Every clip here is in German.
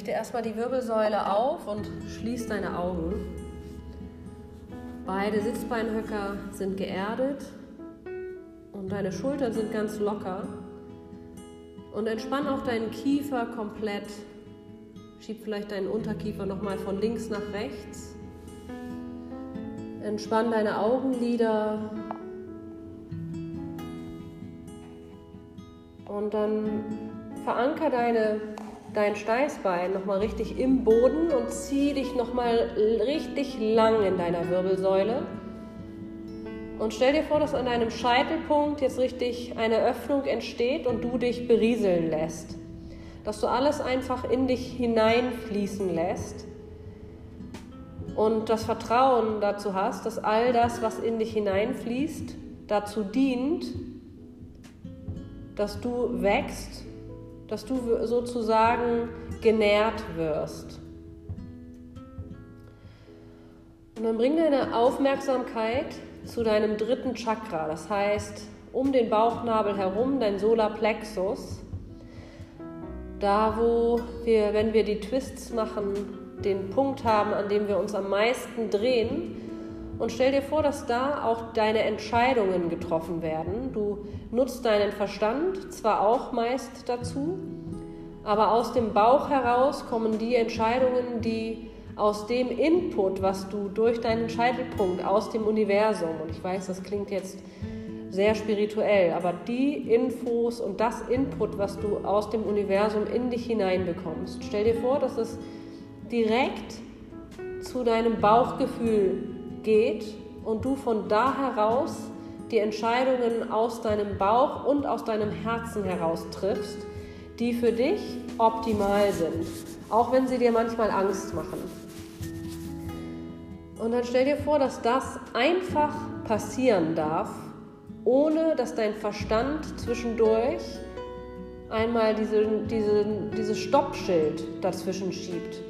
richte erstmal die Wirbelsäule auf und schließ deine Augen. Beide Sitzbeinhöcker sind geerdet und deine Schultern sind ganz locker. Und entspann auch deinen Kiefer komplett. Schieb vielleicht deinen Unterkiefer nochmal von links nach rechts. Entspann deine Augenlider. Und dann veranker deine, dein Steißbein nochmal richtig im Boden und zieh dich nochmal richtig lang in deiner Wirbelsäule. Und stell dir vor, dass an deinem Scheitelpunkt jetzt richtig eine Öffnung entsteht und du dich berieseln lässt. Dass du alles einfach in dich hineinfließen lässt und das Vertrauen dazu hast, dass all das, was in dich hineinfließt, dazu dient, dass du wächst, dass du sozusagen genährt wirst. Und dann bring deine Aufmerksamkeit zu deinem dritten Chakra, das heißt um den Bauchnabel herum, dein Solarplexus. Da, wo wir, wenn wir die Twists machen, den Punkt haben, an dem wir uns am meisten drehen. Und stell dir vor, dass da auch deine Entscheidungen getroffen werden. Du nutzt deinen Verstand zwar auch meist dazu, aber aus dem Bauch heraus kommen die Entscheidungen, die aus dem Input, was du durch deinen Scheitelpunkt aus dem Universum, und ich weiß, das klingt jetzt sehr spirituell, aber die Infos und das Input, was du aus dem Universum in dich hineinbekommst, stell dir vor, dass es direkt zu deinem Bauchgefühl geht und du von da heraus die Entscheidungen aus deinem Bauch und aus deinem Herzen heraus triffst, die für dich optimal sind, auch wenn sie dir manchmal Angst machen. Und dann stell dir vor, dass das einfach passieren darf, ohne dass dein Verstand zwischendurch einmal diese, diese, dieses Stoppschild dazwischen schiebt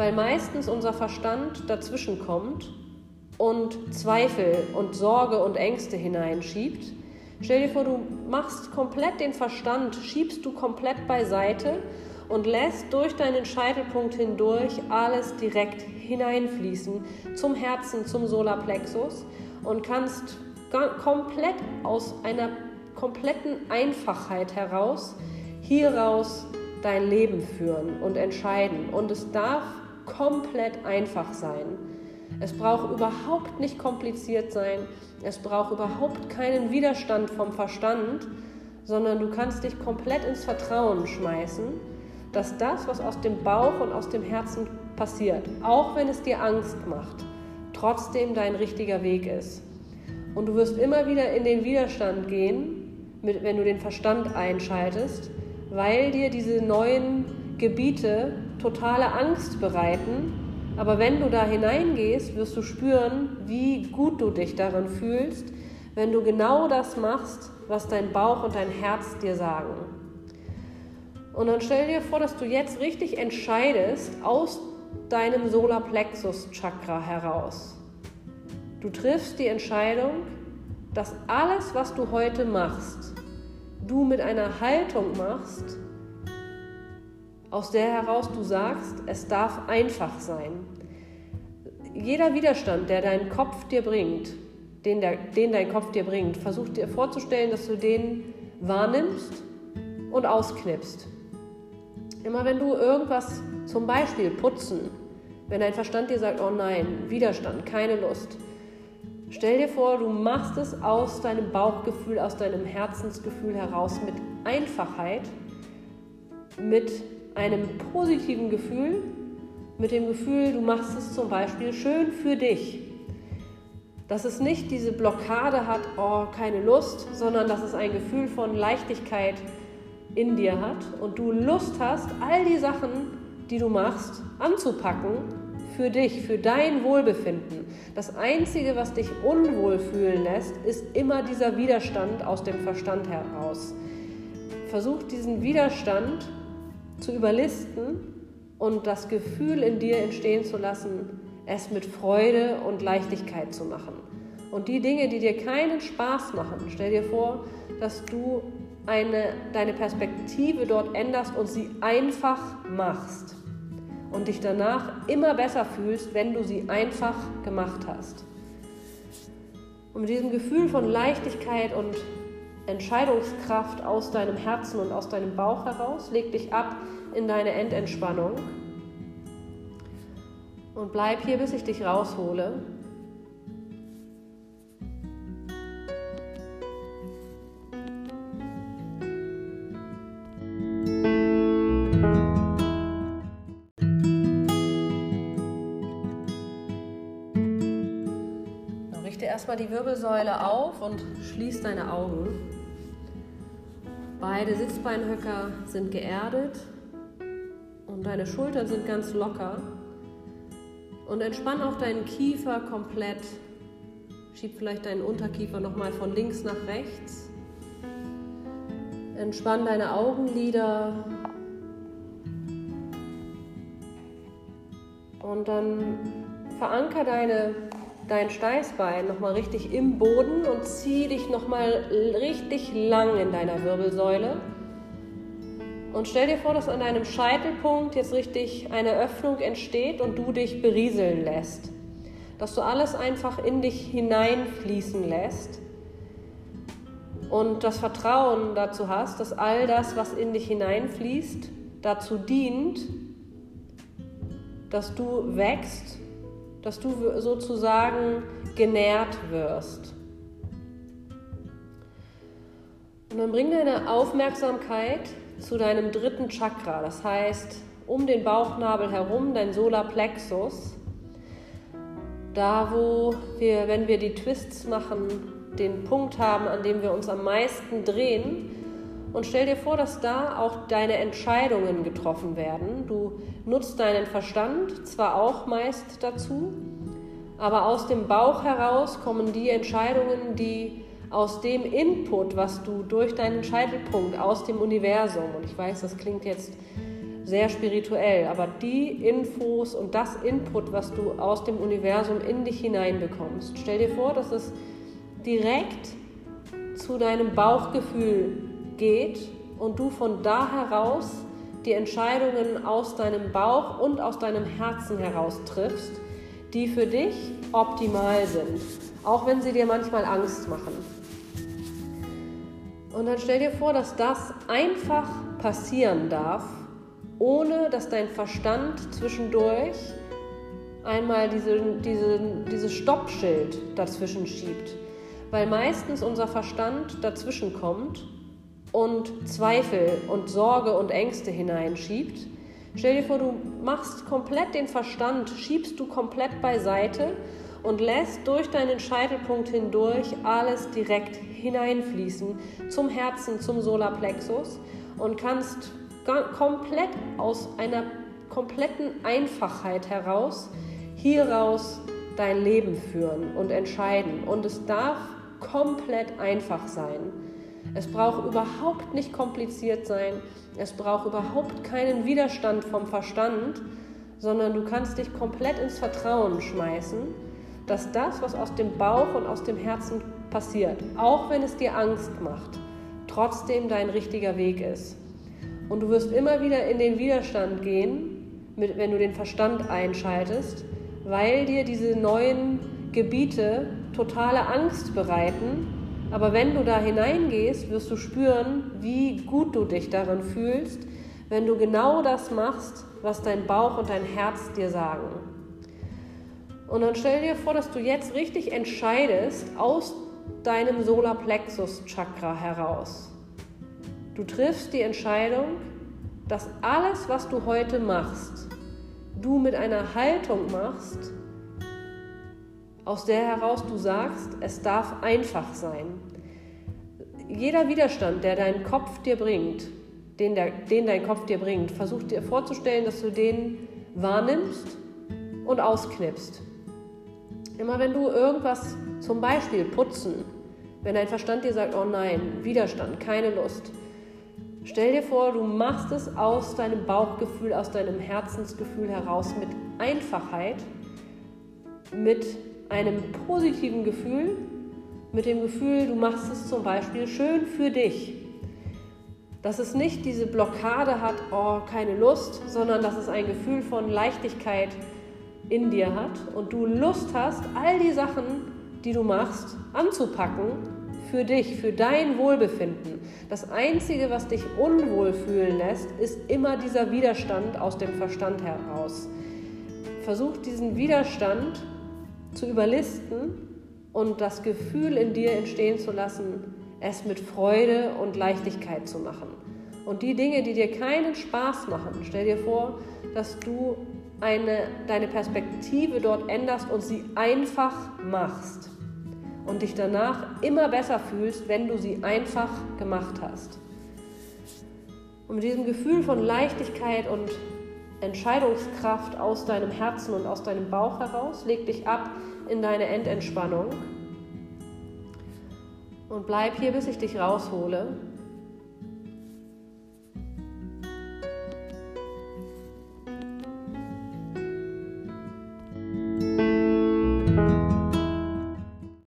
weil meistens unser Verstand dazwischen kommt und Zweifel und Sorge und Ängste hineinschiebt. Stell dir vor, du machst komplett den Verstand, schiebst du komplett beiseite und lässt durch deinen Scheitelpunkt hindurch alles direkt hineinfließen zum Herzen, zum Solarplexus und kannst komplett aus einer kompletten Einfachheit heraus hieraus dein Leben führen und entscheiden. Und es darf komplett einfach sein. Es braucht überhaupt nicht kompliziert sein. Es braucht überhaupt keinen Widerstand vom Verstand, sondern du kannst dich komplett ins Vertrauen schmeißen, dass das, was aus dem Bauch und aus dem Herzen passiert, auch wenn es dir Angst macht, trotzdem dein richtiger Weg ist. Und du wirst immer wieder in den Widerstand gehen, wenn du den Verstand einschaltest, weil dir diese neuen Gebiete totale Angst bereiten. Aber wenn du da hineingehst, wirst du spüren, wie gut du dich darin fühlst, wenn du genau das machst, was dein Bauch und dein Herz dir sagen. Und dann stell dir vor, dass du jetzt richtig entscheidest aus deinem Solarplexus-Chakra heraus. Du triffst die Entscheidung, dass alles, was du heute machst, du mit einer Haltung machst, aus der heraus du sagst, es darf einfach sein. Jeder Widerstand, der dein Kopf dir bringt, den, der, den dein Kopf dir bringt, versuch dir vorzustellen, dass du den wahrnimmst und ausknipst. Immer wenn du irgendwas, zum Beispiel putzen, wenn dein Verstand dir sagt, oh nein, Widerstand, keine Lust, stell dir vor, du machst es aus deinem Bauchgefühl, aus deinem Herzensgefühl heraus mit Einfachheit, mit einem positiven Gefühl, mit dem Gefühl, du machst es zum Beispiel schön für dich. Dass es nicht diese Blockade hat, oh, keine Lust, sondern dass es ein Gefühl von Leichtigkeit in dir hat und du Lust hast, all die Sachen, die du machst, anzupacken für dich, für dein Wohlbefinden. Das Einzige, was dich unwohl fühlen lässt, ist immer dieser Widerstand aus dem Verstand heraus. Versuch diesen Widerstand zu überlisten und das Gefühl in dir entstehen zu lassen, es mit Freude und Leichtigkeit zu machen. Und die Dinge, die dir keinen Spaß machen, stell dir vor, dass du eine, deine Perspektive dort änderst und sie einfach machst. und dich danach immer besser fühlst, wenn du sie einfach gemacht hast. Und mit diesem Gefühl von Leichtigkeit und Entscheidungskraft aus deinem Herzen und aus deinem Bauch heraus, leg dich ab in deine Endentspannung und bleib hier, bis ich dich raushole. Erstmal die Wirbelsäule auf und schließ deine Augen. Beide Sitzbeinhöcker sind geerdet und deine Schultern sind ganz locker. Und entspann auch deinen Kiefer komplett. Schieb vielleicht deinen Unterkiefer nochmal von links nach rechts. Entspann deine Augenlider. Und dann veranker deine, dein Steißbein nochmal richtig im Boden und zieh dich nochmal richtig lang in deiner Wirbelsäule. Und stell dir vor, dass an deinem Scheitelpunkt jetzt richtig eine Öffnung entsteht und du dich berieseln lässt. Dass du alles einfach in dich hineinfließen lässt und das Vertrauen dazu hast, dass all das, was in dich hineinfließt, dazu dient, dass du wächst, dass du sozusagen genährt wirst. Und dann bring deine Aufmerksamkeit zu deinem dritten Chakra, das heißt um den Bauchnabel herum, dein Solarplexus. Da, wo wir, wenn wir die Twists machen, den Punkt haben, an dem wir uns am meisten drehen. Und stell dir vor, dass da auch deine Entscheidungen getroffen werden. Du nutzt deinen Verstand zwar auch meist dazu, aber aus dem Bauch heraus kommen die Entscheidungen, die aus dem Input, was du durch deinen Scheitelpunkt aus dem Universum, und ich weiß, das klingt jetzt sehr spirituell, aber die Infos und das Input, was du aus dem Universum in dich hineinbekommst, stell dir vor, dass es direkt zu deinem Bauchgefühl geht und du von da heraus die Entscheidungen aus deinem Bauch und aus deinem Herzen heraus triffst, die für dich optimal sind, auch wenn sie dir manchmal Angst machen. Und dann stell dir vor, dass das einfach passieren darf, ohne dass dein Verstand zwischendurch einmal diese, diese, dieses Stoppschild dazwischen schiebt. Weil meistens unser Verstand dazwischen kommt und Zweifel und Sorge und Ängste hineinschiebt. Stell dir vor, du machst komplett den Verstand, schiebst du komplett beiseite und lässt durch deinen Scheitelpunkt hindurch alles direkt hineinfließen zum Herzen, zum Solarplexus und kannst komplett aus einer kompletten Einfachheit heraus hieraus dein Leben führen und entscheiden. Und es darf komplett einfach sein. Es braucht überhaupt nicht kompliziert sein. Es braucht überhaupt keinen Widerstand vom Verstand, sondern du kannst dich komplett ins Vertrauen schmeißen dass das, was aus dem Bauch und aus dem Herzen passiert, auch wenn es dir Angst macht, trotzdem dein richtiger Weg ist. Und du wirst immer wieder in den Widerstand gehen, wenn du den Verstand einschaltest, weil dir diese neuen Gebiete totale Angst bereiten. Aber wenn du da hineingehst, wirst du spüren, wie gut du dich darin fühlst, wenn du genau das machst, was dein Bauch und dein Herz dir sagen. Und dann stell dir vor, dass du jetzt richtig entscheidest aus deinem Solarplexus-Chakra heraus. Du triffst die Entscheidung, dass alles, was du heute machst, du mit einer Haltung machst, aus der heraus du sagst, es darf einfach sein. Jeder Widerstand, der dein Kopf dir bringt, den, der, den dein Kopf dir bringt, versuch dir vorzustellen, dass du den wahrnimmst und ausknipst. Immer wenn du irgendwas, zum Beispiel putzen, wenn dein Verstand dir sagt, oh nein, Widerstand, keine Lust, stell dir vor, du machst es aus deinem Bauchgefühl, aus deinem Herzensgefühl heraus mit Einfachheit, mit einem positiven Gefühl, mit dem Gefühl, du machst es zum Beispiel schön für dich. Dass es nicht diese Blockade hat, oh, keine Lust, sondern dass es ein Gefühl von Leichtigkeit in dir hat und du Lust hast, all die Sachen, die du machst, anzupacken für dich, für dein Wohlbefinden. Das Einzige, was dich unwohl fühlen lässt, ist immer dieser Widerstand aus dem Verstand heraus. Versuch diesen Widerstand zu überlisten und das Gefühl in dir entstehen zu lassen, es mit Freude und Leichtigkeit zu machen. Und die Dinge, die dir keinen Spaß machen, stell dir vor, dass du eine, deine Perspektive dort änderst und sie einfach machst und dich danach immer besser fühlst, wenn du sie einfach gemacht hast. Und mit diesem Gefühl von Leichtigkeit und Entscheidungskraft aus deinem Herzen und aus deinem Bauch heraus, leg dich ab in deine Endentspannung und bleib hier, bis ich dich raushole.